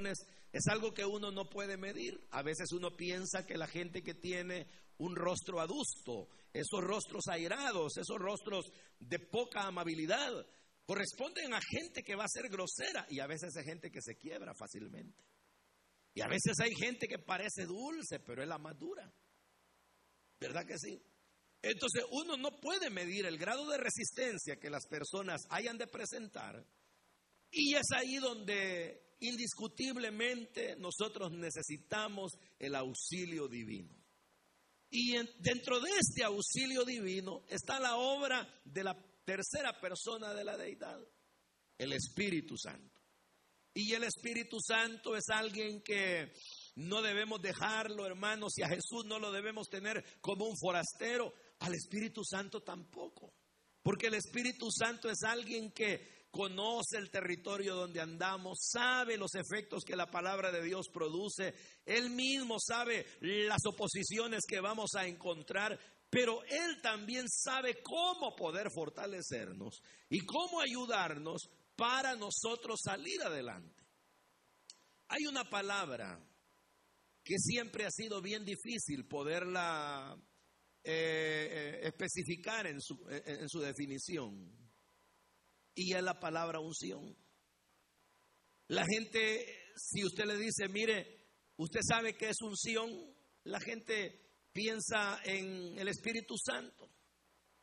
es algo que uno no puede medir. A veces uno piensa que la gente que tiene un rostro adusto, esos rostros airados, esos rostros de poca amabilidad, corresponden a gente que va a ser grosera y a veces hay gente que se quiebra fácilmente. Y a veces hay gente que parece dulce, pero es la más dura. ¿Verdad que sí? Entonces uno no puede medir el grado de resistencia que las personas hayan de presentar y es ahí donde indiscutiblemente nosotros necesitamos el auxilio divino. Y dentro de este auxilio divino está la obra de la tercera persona de la deidad, el Espíritu Santo. Y el Espíritu Santo es alguien que no debemos dejarlo, hermanos, y a Jesús no lo debemos tener como un forastero, al Espíritu Santo tampoco. Porque el Espíritu Santo es alguien que conoce el territorio donde andamos, sabe los efectos que la palabra de Dios produce, Él mismo sabe las oposiciones que vamos a encontrar, pero Él también sabe cómo poder fortalecernos y cómo ayudarnos para nosotros salir adelante. Hay una palabra que siempre ha sido bien difícil poderla eh, eh, especificar en su, en su definición. Y es la palabra unción. La gente, si usted le dice, mire, usted sabe que es unción, la gente piensa en el Espíritu Santo.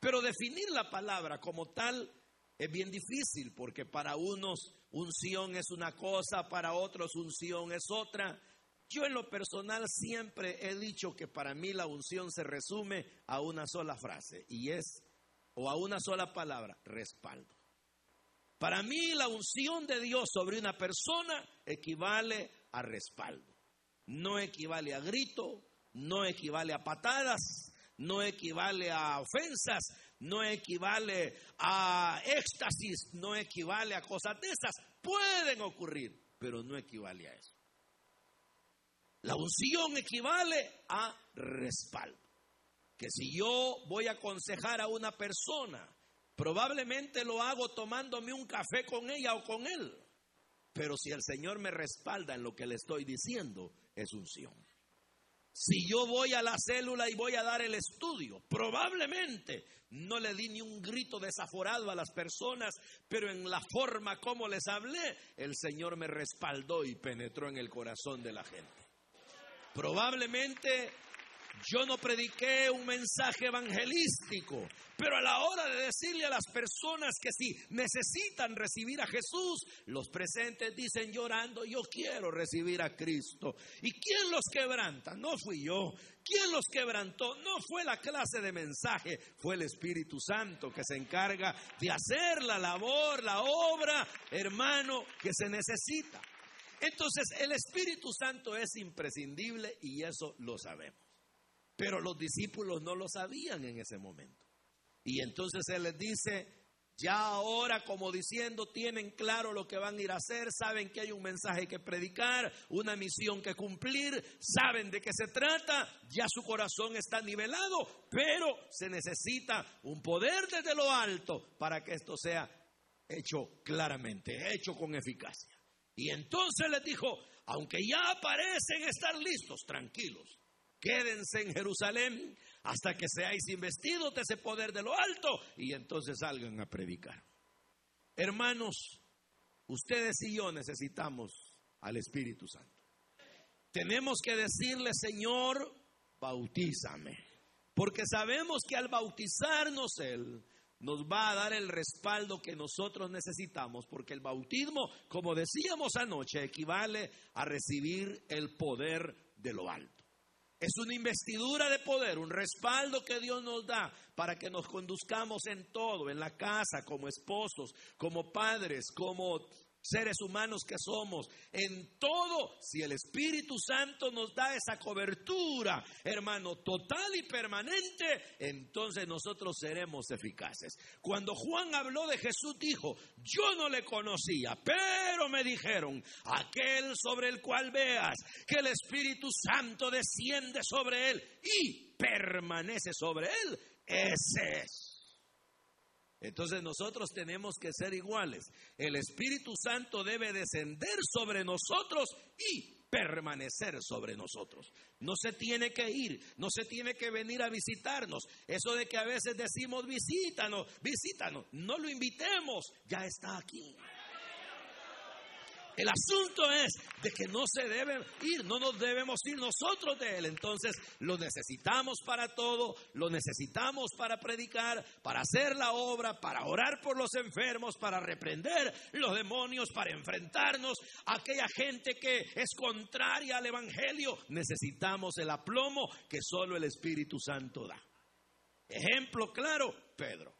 Pero definir la palabra como tal es bien difícil porque para unos unción es una cosa, para otros unción es otra. Yo en lo personal siempre he dicho que para mí la unción se resume a una sola frase y es, o a una sola palabra, respaldo. Para mí la unción de Dios sobre una persona equivale a respaldo. No equivale a grito, no equivale a patadas, no equivale a ofensas, no equivale a éxtasis, no equivale a cosas de esas. Pueden ocurrir, pero no equivale a eso. La unción equivale a respaldo. Que si yo voy a aconsejar a una persona, probablemente lo hago tomándome un café con ella o con él. Pero si el Señor me respalda en lo que le estoy diciendo, es unción. Si yo voy a la célula y voy a dar el estudio, probablemente no le di ni un grito desaforado a las personas, pero en la forma como les hablé, el Señor me respaldó y penetró en el corazón de la gente. Probablemente yo no prediqué un mensaje evangelístico, pero a la hora de decirle a las personas que si necesitan recibir a Jesús, los presentes dicen llorando, yo quiero recibir a Cristo. ¿Y quién los quebranta? No fui yo. ¿Quién los quebrantó? No fue la clase de mensaje, fue el Espíritu Santo que se encarga de hacer la labor, la obra, hermano, que se necesita. Entonces el Espíritu Santo es imprescindible y eso lo sabemos. Pero los discípulos no lo sabían en ese momento. Y entonces Él les dice, ya ahora como diciendo, tienen claro lo que van a ir a hacer, saben que hay un mensaje que predicar, una misión que cumplir, saben de qué se trata, ya su corazón está nivelado, pero se necesita un poder desde lo alto para que esto sea hecho claramente, hecho con eficacia. Y entonces les dijo, aunque ya parecen estar listos, tranquilos, quédense en Jerusalén hasta que seáis investidos de ese poder de lo alto y entonces salgan a predicar. Hermanos, ustedes y yo necesitamos al Espíritu Santo. Tenemos que decirle, Señor, bautízame, porque sabemos que al bautizarnos Él, nos va a dar el respaldo que nosotros necesitamos, porque el bautismo, como decíamos anoche, equivale a recibir el poder de lo alto. Es una investidura de poder, un respaldo que Dios nos da para que nos conduzcamos en todo, en la casa, como esposos, como padres, como seres humanos que somos, en todo, si el Espíritu Santo nos da esa cobertura, hermano, total y permanente, entonces nosotros seremos eficaces. Cuando Juan habló de Jesús, dijo, yo no le conocía, pero me dijeron, aquel sobre el cual veas que el Espíritu Santo desciende sobre él y permanece sobre él, ese es Entonces nosotros tenemos que ser iguales. El Espíritu Santo debe descender sobre nosotros y permanecer sobre nosotros. No se tiene que ir, no se tiene que venir a visitarnos. Eso de que a veces decimos visítanos, visítanos, no lo invitemos, ya está aquí. El asunto es de que no se debe ir, no nos debemos ir nosotros de Él. Entonces lo necesitamos para todo, lo necesitamos para predicar, para hacer la obra, para orar por los enfermos, para reprender los demonios, para enfrentarnos a aquella gente que es contraria al Evangelio. Necesitamos el aplomo que solo el Espíritu Santo da. Ejemplo claro, Pedro.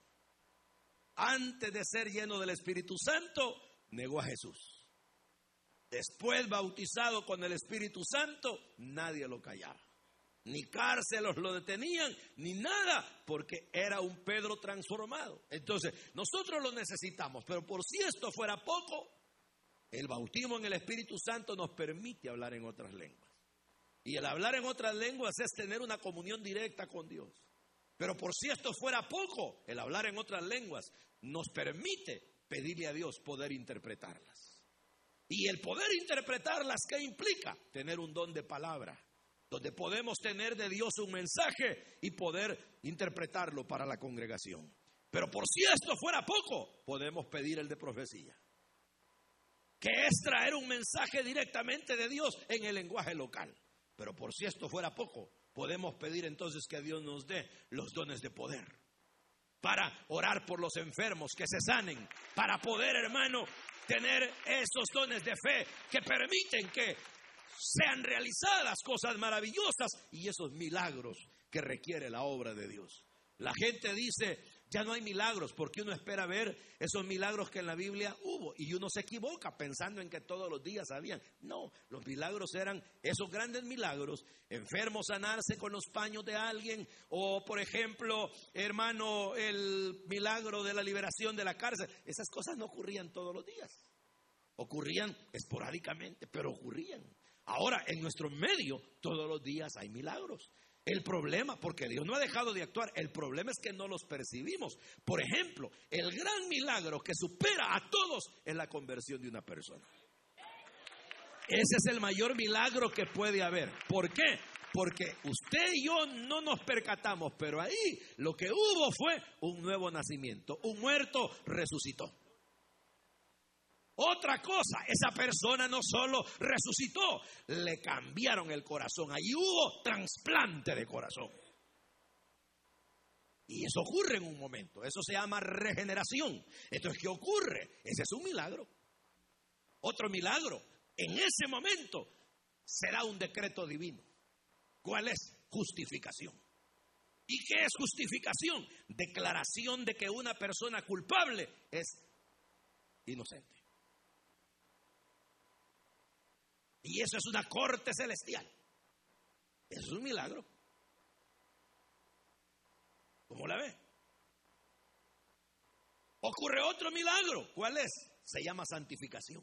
Antes de ser lleno del Espíritu Santo, negó a Jesús. Después bautizado con el Espíritu Santo, nadie lo callaba. Ni cárcelos lo detenían, ni nada, porque era un Pedro transformado. Entonces, nosotros lo necesitamos, pero por si esto fuera poco, el bautismo en el Espíritu Santo nos permite hablar en otras lenguas. Y el hablar en otras lenguas es tener una comunión directa con Dios. Pero por si esto fuera poco, el hablar en otras lenguas nos permite pedirle a Dios poder interpretarlas. Y el poder interpretarlas, ¿qué implica? Tener un don de palabra, donde podemos tener de Dios un mensaje y poder interpretarlo para la congregación. Pero por si esto fuera poco, podemos pedir el de profecía, que es traer un mensaje directamente de Dios en el lenguaje local. Pero por si esto fuera poco, podemos pedir entonces que Dios nos dé los dones de poder para orar por los enfermos, que se sanen, para poder, hermano, tener esos dones de fe que permiten que sean realizadas cosas maravillosas y esos milagros que requiere la obra de Dios. La gente dice, ya no hay milagros, porque uno espera ver esos milagros que en la Biblia hubo. Y uno se equivoca pensando en que todos los días habían. No, los milagros eran esos grandes milagros. Enfermos sanarse con los paños de alguien. O, por ejemplo, hermano, el milagro de la liberación de la cárcel. Esas cosas no ocurrían todos los días. Ocurrían esporádicamente, pero ocurrían. Ahora, en nuestro medio, todos los días hay milagros. El problema, porque Dios no ha dejado de actuar, el problema es que no los percibimos. Por ejemplo, el gran milagro que supera a todos es la conversión de una persona. Ese es el mayor milagro que puede haber. ¿Por qué? Porque usted y yo no nos percatamos, pero ahí lo que hubo fue un nuevo nacimiento. Un muerto resucitó. Otra cosa, esa persona no solo resucitó, le cambiaron el corazón. Allí hubo trasplante de corazón. Y eso ocurre en un momento. Eso se llama regeneración. Entonces, ¿qué ocurre? Ese es un milagro. Otro milagro. En ese momento será un decreto divino. ¿Cuál es? Justificación. ¿Y qué es justificación? Declaración de que una persona culpable es inocente. Y eso es una corte celestial. Eso es un milagro. ¿Cómo la ve? Ocurre otro milagro. ¿Cuál es? Se llama santificación.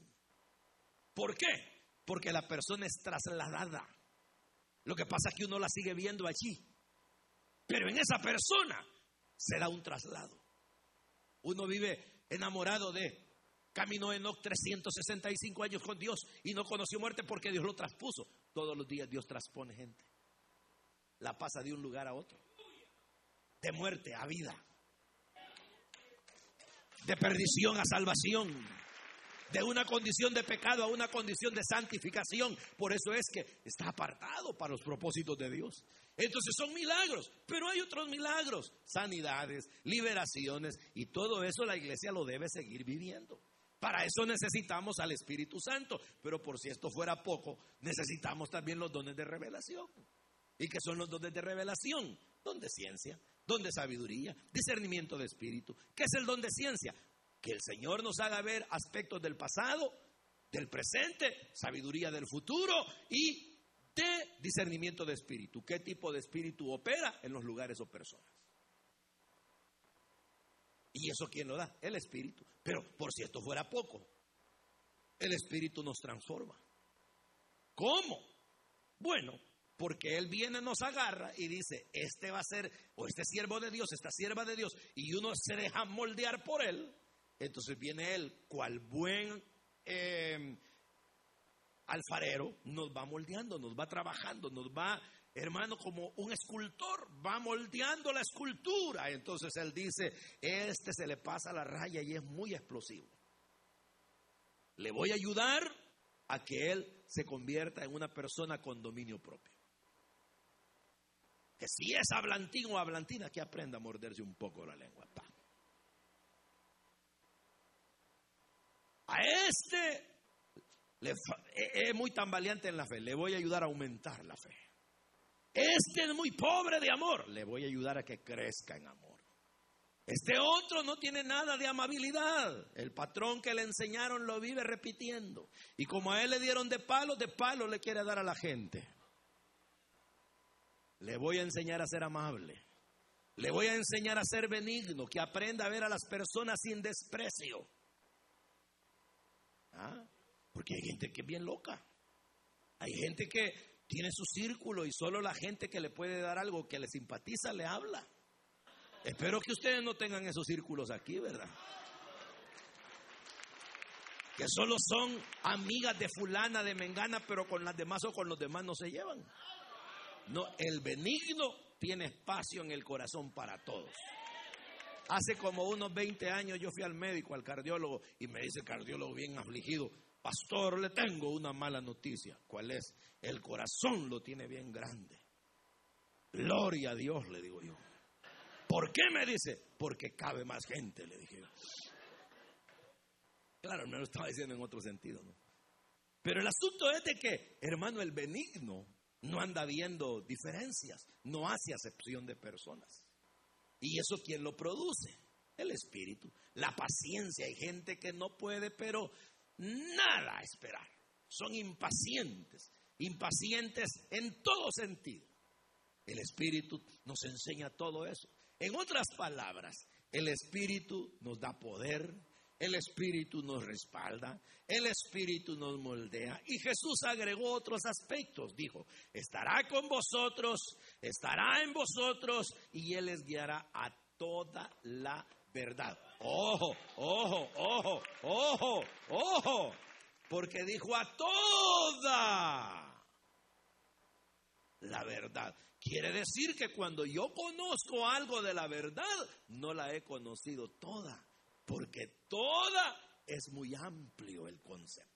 ¿Por qué? Porque la persona es trasladada. Lo que pasa es que uno la sigue viendo allí. Pero en esa persona se da un traslado. Uno vive enamorado de Caminó Enoch 365 años con Dios y no conoció muerte porque Dios lo traspuso. Todos los días Dios transpone gente. La pasa de un lugar a otro. De muerte a vida. De perdición a salvación. De una condición de pecado a una condición de santificación. Por eso es que está apartado para los propósitos de Dios. Entonces son milagros, pero hay otros milagros, sanidades, liberaciones, y todo eso la iglesia lo debe seguir viviendo. Para eso necesitamos al Espíritu Santo. Pero por si esto fuera poco, necesitamos también los dones de revelación. ¿Y qué son los dones de revelación? Don de ciencia, don de sabiduría, discernimiento de espíritu. ¿Qué es el don de ciencia? Que el Señor nos haga ver aspectos del pasado, del presente, sabiduría del futuro y de discernimiento de espíritu. ¿Qué tipo de espíritu opera en los lugares o personas? ¿Y eso quién lo da? El Espíritu. Pero por si esto fuera poco, el Espíritu nos transforma. ¿Cómo? Bueno, porque Él viene, nos agarra y dice, este va a ser, o este siervo de Dios, esta sierva de Dios, y uno se deja moldear por Él, entonces viene Él, cual buen em, alfarero, nos va moldeando, nos va trabajando, nos va, hermano, como un escultor, va moldeando la escultura. Entonces Él dice, este se le pasa la raya y es muy explosivo. Le voy a ayudar a que Él se convierta en una persona con dominio propio. Que si es hablantín o hablantina, que aprenda a morderse un poco la lengua. A este es muy tambaleante en la fe, le voy a ayudar a aumentar la fe. Este es muy pobre de amor, le voy a ayudar a que crezca en amor. Este otro no tiene nada de amabilidad. El patrón que le enseñaron lo vive repitiendo. Y como a él le dieron de palo, de palo le quiere dar a la gente. Le voy a enseñar a ser amable. Le voy a enseñar a ser benigno, que aprenda a ver a las personas sin desprecio. ¿Ah? Porque hay gente que es bien loca. Hay gente que tiene su círculo y solo la gente que le puede dar algo que le simpatiza le habla. Espero que ustedes no tengan esos círculos aquí, ¿verdad? Que solo son amigas de fulana, de mengana, pero con las demás o con los demás no se llevan. No, el benigno tiene espacio en el corazón para todos. Hace como unos 20 años yo fui al médico, al cardiólogo, y me dice el cardiólogo bien afligido, pastor, le tengo una mala noticia. ¿Cuál es? El corazón lo tiene bien grande. Gloria a Dios, le digo yo. ¿Por qué me dice? Porque cabe más gente, le dije yo. Claro, me lo estaba diciendo en otro sentido, ¿no? Pero el asunto es de que, hermano, el benigno no anda viendo diferencias, no hace acepción de personas. ¿Y eso quién lo produce? El espíritu. La paciencia. Hay gente que no puede, pero nada esperar. Son impacientes. Impacientes en todo sentido. El espíritu nos enseña todo eso. En otras palabras, el Espíritu nos da poder, el Espíritu nos respalda, el Espíritu nos moldea. Y Jesús agregó otros aspectos. Dijo, estará con vosotros, estará en vosotros y Él les guiará a toda la verdad. Ojo, ojo, ojo, ojo, ojo. Porque dijo a toda la verdad. Quiere decir que cuando yo conozco algo de la verdad, no la he conocido toda, porque toda es muy amplio el concepto.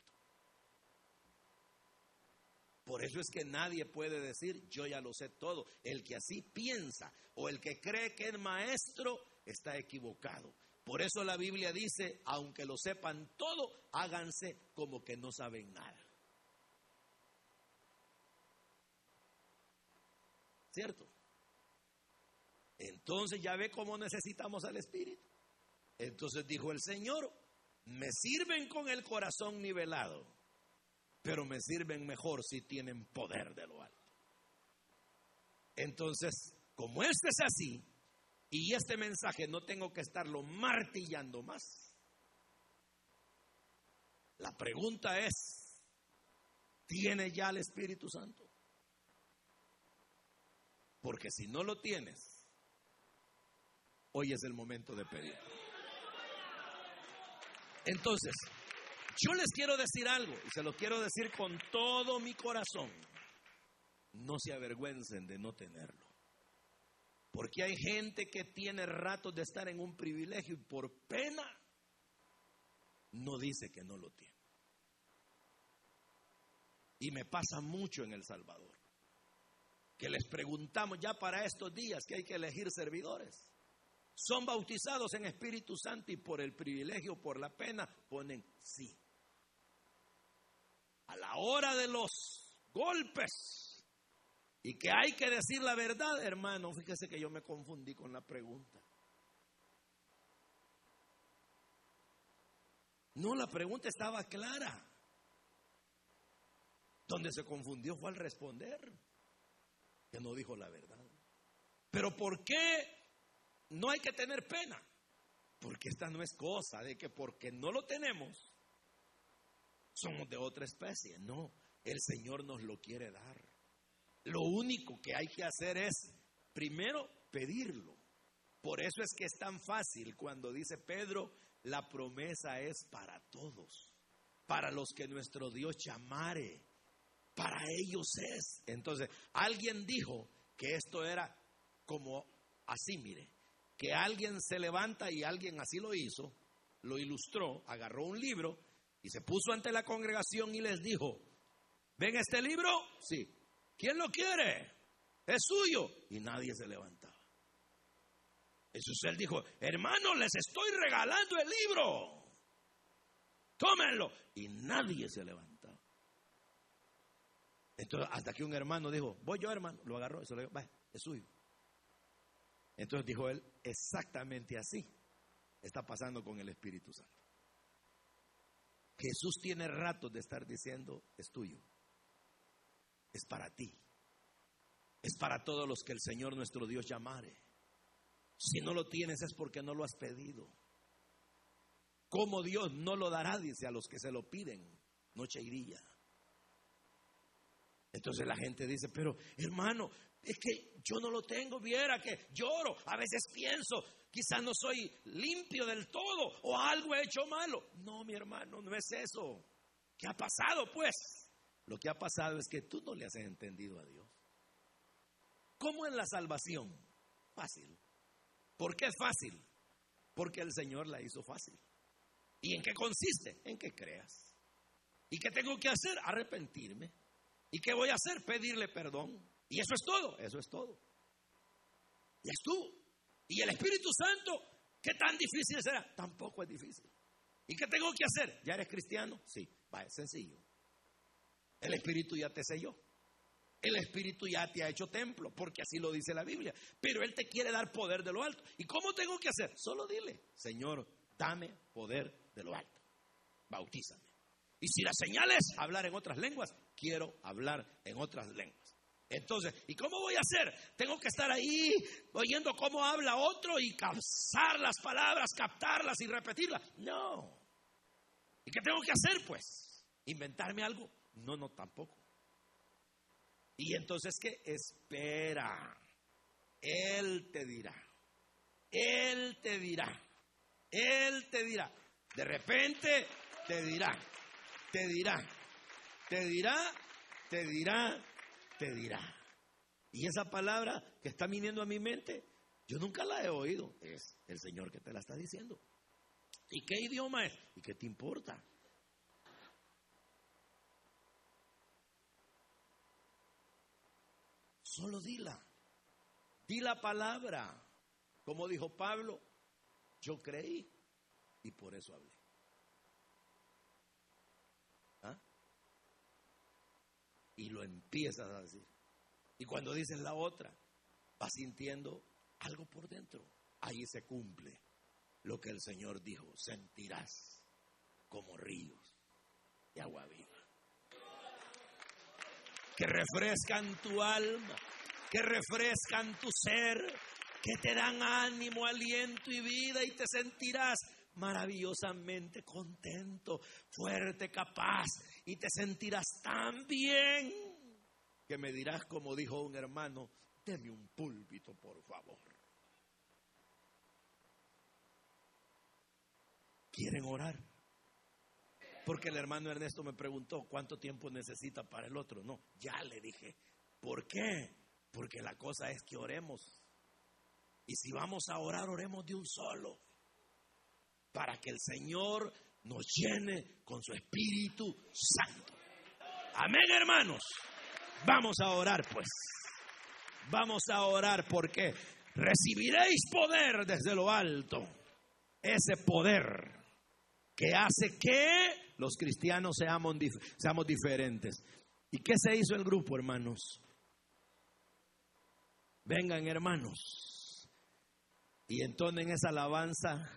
Por eso es que nadie puede decir, yo ya lo sé todo. El que así piensa o el que cree que es maestro está equivocado. Por eso la Biblia dice, aunque lo sepan todo, háganse como que no saben nada. ¿Cierto? Entonces ya ve cómo necesitamos al Espíritu. Entonces dijo el Señor, me sirven con el corazón nivelado, pero me sirven mejor si tienen poder de lo alto. Entonces, como este es así, y este mensaje no tengo que estarlo martillando más, la pregunta es, ¿tiene ya el Espíritu Santo? Porque si no lo tienes, hoy es el momento de pedir. Entonces, yo les quiero decir algo, y se lo quiero decir con todo mi corazón. No se avergüencen de no tenerlo. Porque hay gente que tiene ratos de estar en un privilegio y por pena no dice que no lo tiene. Y me pasa mucho en El Salvador que les preguntamos ya para estos días que hay que elegir servidores. Son bautizados en Espíritu Santo y por el privilegio, por la pena, ponen sí. A la hora de los golpes y que hay que decir la verdad, hermano, fíjese que yo me confundí con la pregunta. No, la pregunta estaba clara. Donde se confundió fue al responder que no dijo la verdad. Pero ¿por qué no hay que tener pena? Porque esta no es cosa de que porque no lo tenemos, somos de otra especie. No, el Señor nos lo quiere dar. Lo único que hay que hacer es, primero, pedirlo. Por eso es que es tan fácil cuando dice Pedro, la promesa es para todos, para los que nuestro Dios llamare, para ellos es. Entonces, alguien dijo que esto era como así, mire, que alguien se levanta y alguien así lo hizo, lo ilustró, agarró un libro y se puso ante la congregación y les dijo, ¿ven este libro? Sí. ¿Quién lo quiere? Es suyo. Y nadie se levantaba. Jesús él dijo, hermano, les estoy regalando el libro. Tómenlo. Y nadie se levantaba. Entonces, hasta que un hermano dijo, voy yo, hermano, lo agarró y se lo dijo, es suyo. Entonces dijo él, exactamente así está pasando con el Espíritu Santo. Jesús tiene rato de estar diciendo, es tuyo, es para ti, es para todos los que el Señor nuestro Dios llamare. Si no lo tienes es porque no lo has pedido. Como Dios no lo dará, dice a los que se lo piden, noche y día. Entonces la gente dice, pero hermano, es que yo no lo tengo, viera que lloro, a veces pienso, quizás no soy limpio del todo o algo he hecho malo. No, mi hermano, no es eso. ¿Qué ha pasado pues? Lo que ha pasado es que tú no le has entendido a Dios. ¿Cómo es la salvación? Fácil. ¿Por qué es fácil? Porque el Señor la hizo fácil. ¿Y en qué consiste? En que creas. ¿Y qué tengo que hacer? Arrepentirme. ¿Y qué voy a hacer? Pedirle perdón. Y eso es todo, eso es todo. Y estuvo. Y el Espíritu Santo, ¿qué tan difícil será? Tampoco es difícil. ¿Y qué tengo que hacer? ¿Ya eres cristiano? Sí, va, es sencillo. El Espíritu ya te selló. El Espíritu ya te ha hecho templo, porque así lo dice la Biblia. Pero Él te quiere dar poder de lo alto. ¿Y cómo tengo que hacer? Solo dile, Señor, dame poder de lo alto. Bautízame. Y si la señal es hablar en otras lenguas, quiero hablar en otras lenguas. Entonces, ¿y cómo voy a hacer? Tengo que estar ahí oyendo cómo habla otro y captar las palabras, captarlas y repetirlas. No. ¿Y qué tengo que hacer, pues? ¿Inventarme algo? No, no, tampoco. Y entonces, ¿qué? Espera. Él te dirá. Él te dirá. Él te dirá. De repente te dirá. Te dirá. Te dirá. Te dirá te dirá. Y esa palabra que está viniendo a mi mente, yo nunca la he oído. Es el Señor que te la está diciendo. ¿Y qué idioma es? ¿Y qué te importa? Solo dila. Di la palabra. Como dijo Pablo, yo creí y por eso hablé. y lo empiezas a decir. Y cuando dices la otra, vas sintiendo algo por dentro. Ahí se cumple lo que el Señor dijo. Sentirás como ríos de agua viva. Que refrescan tu alma, que refrescan tu ser, que te dan ánimo, aliento y vida y te sentirás maravillosamente contento, fuerte, capaz, y te sentirás tan bien que me dirás como dijo un hermano, deme un púlpito, por favor. ¿Quieren orar? Porque el hermano Ernesto me preguntó cuánto tiempo necesita para el otro. No, ya le dije. ¿Por qué? Porque la cosa es que oremos. Y si vamos a orar, oremos de un solo para que el Señor nos llene con su Espíritu Santo. Amén, hermanos. Vamos a orar, pues. Vamos a orar porque recibiréis poder desde lo alto. Ese poder que hace que los cristianos seamos, seamos diferentes. ¿Y qué se hizo el grupo, hermanos? Vengan, hermanos. Y entonen esa alabanza